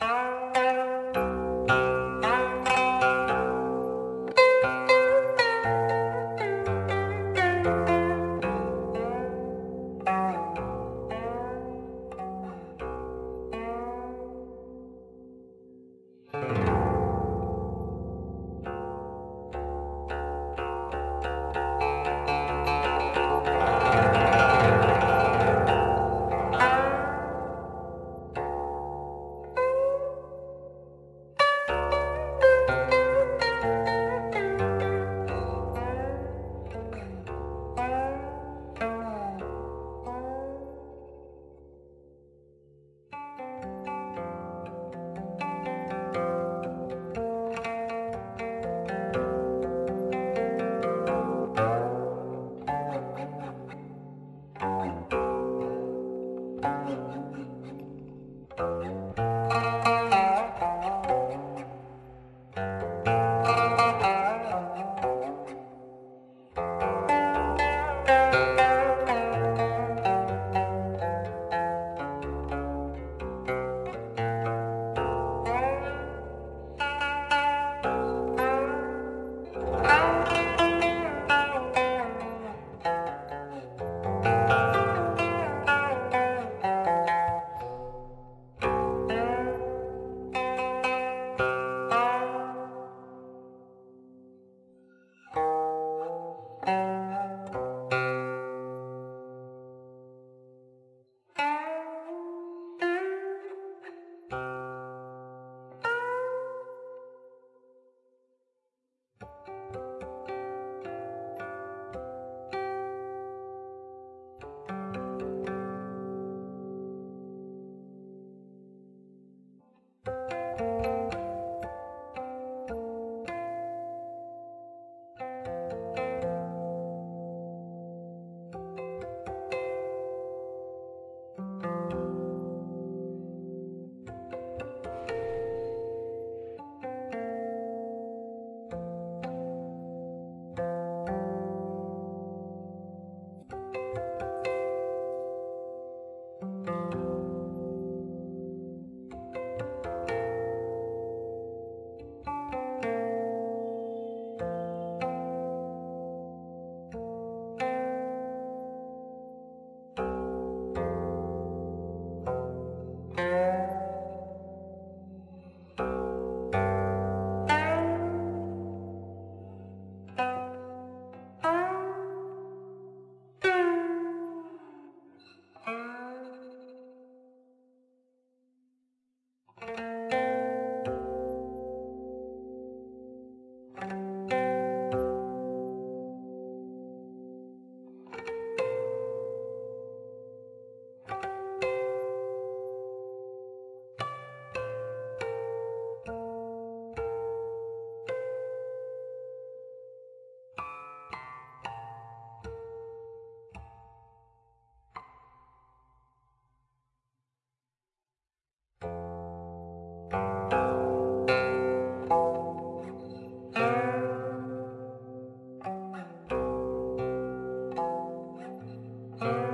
Música Thank.